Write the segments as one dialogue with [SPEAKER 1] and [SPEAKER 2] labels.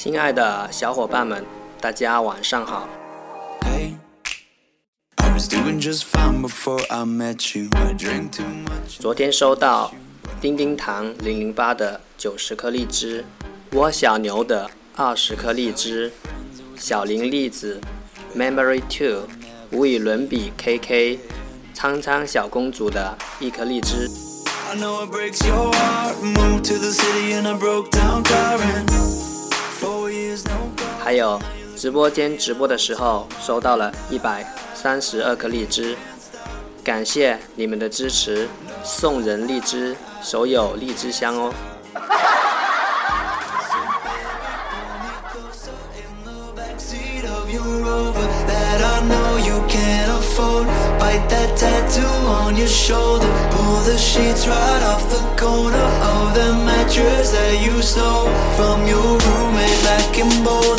[SPEAKER 1] 亲爱的小伙伴们，大家晚上好。昨天收到叮叮糖零零八的九十颗荔枝，窝小牛的二十颗荔枝，小林栗子，Memory Two，无与伦比 KK，苍苍小公主的一颗荔枝。
[SPEAKER 2] I know it breaks your heart. Moved to the city broke down crying.
[SPEAKER 1] 还有直播间直播的时候收到了一百三十二颗荔枝，感谢你们的支持，送人荔枝，手有荔枝香哦。
[SPEAKER 2] Backseat of your Rover that I know you can't afford. Bite that tattoo on your shoulder. Pull the sheets right off the corner of the mattress that you stole from your roommate back in Boulder.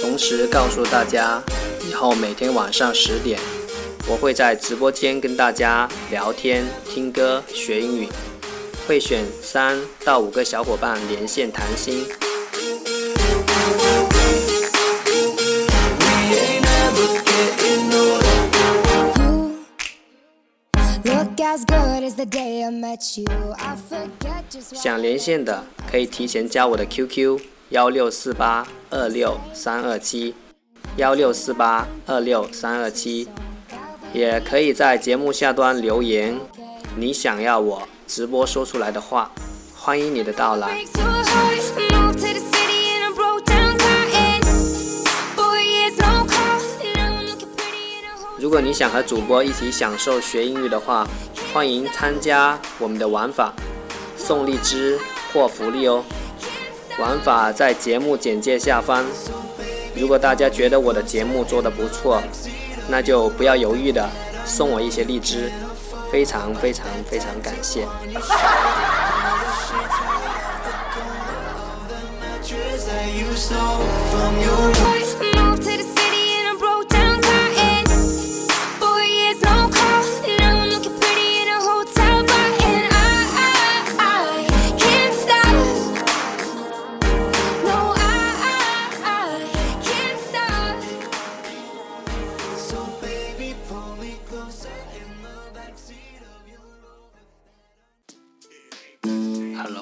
[SPEAKER 1] 同时告诉大家，以后每天晚上十点，我会在直播间跟大家聊天、听歌、学英语，会选三到五个小伙伴连线谈心。
[SPEAKER 2] We ain't ever getting older.
[SPEAKER 3] You look as good as the day I met you. I forget just what
[SPEAKER 1] 想连线的可以提前加我的 qq 幺六四八二六三二七幺六四八二六三二七也可以在节目下端留言你想要我直播说出来的话欢迎你的到来。如果你想和主播一起享受学英语的话欢迎参加我们的玩法送荔枝获福利哦。玩法在节目简介下方。如果大家觉得我的节目做的不错，那就不要犹豫的送我一些荔枝，非常非常非常感谢。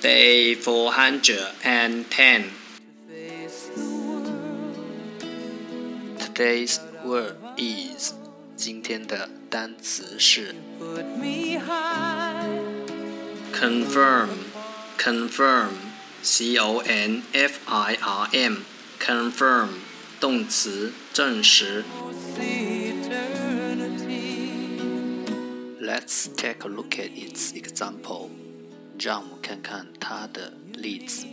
[SPEAKER 1] Day four hundred and ten.
[SPEAKER 2] face the world.
[SPEAKER 1] Today's word is 今天的单词是
[SPEAKER 2] Put me high,
[SPEAKER 1] confirm confirm c o n f i r m confirm 动词证实。
[SPEAKER 2] see eternity.
[SPEAKER 1] Let's take a look at its example. 让我们看看它的例子。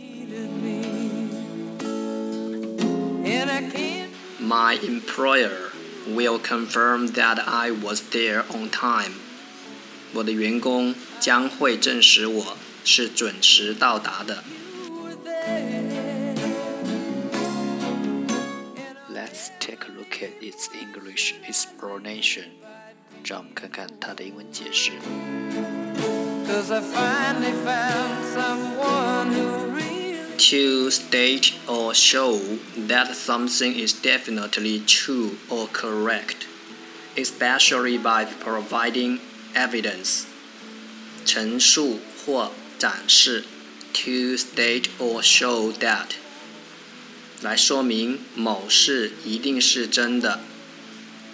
[SPEAKER 2] And I can't
[SPEAKER 1] My employer will confirm that I was there on time. 我的员工将会证实我是准时到达的。
[SPEAKER 2] do there.
[SPEAKER 1] Let's take a look at its English explanation. 让我们看看它的英文解释。 To state or show that something is definitely true or correct, especially by providing evidence. 陈述或展示。To state or show that. 来说明某事一定是真的，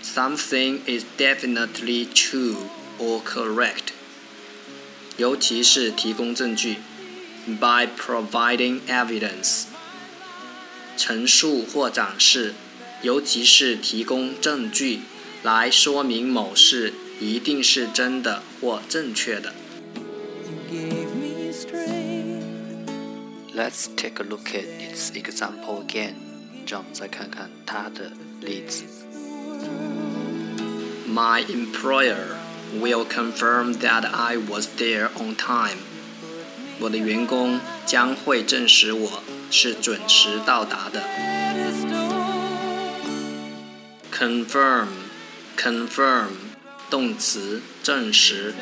[SPEAKER 1] Something is definitely true or correct， 尤其是提供证据，by providing evidence，陈述或展示，尤其是提供证据来说明某事一定是真的或正确的。 Let's take a look at its example again，让我们再看看它的例子。My employer will confirm that I was there on time。我的员工将会证实我是准时到达的。Confirm，confirm，动词，证实。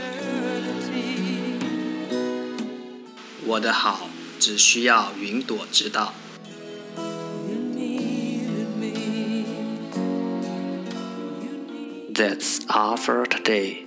[SPEAKER 1] 我的好只需要云朵知道。That's all for today。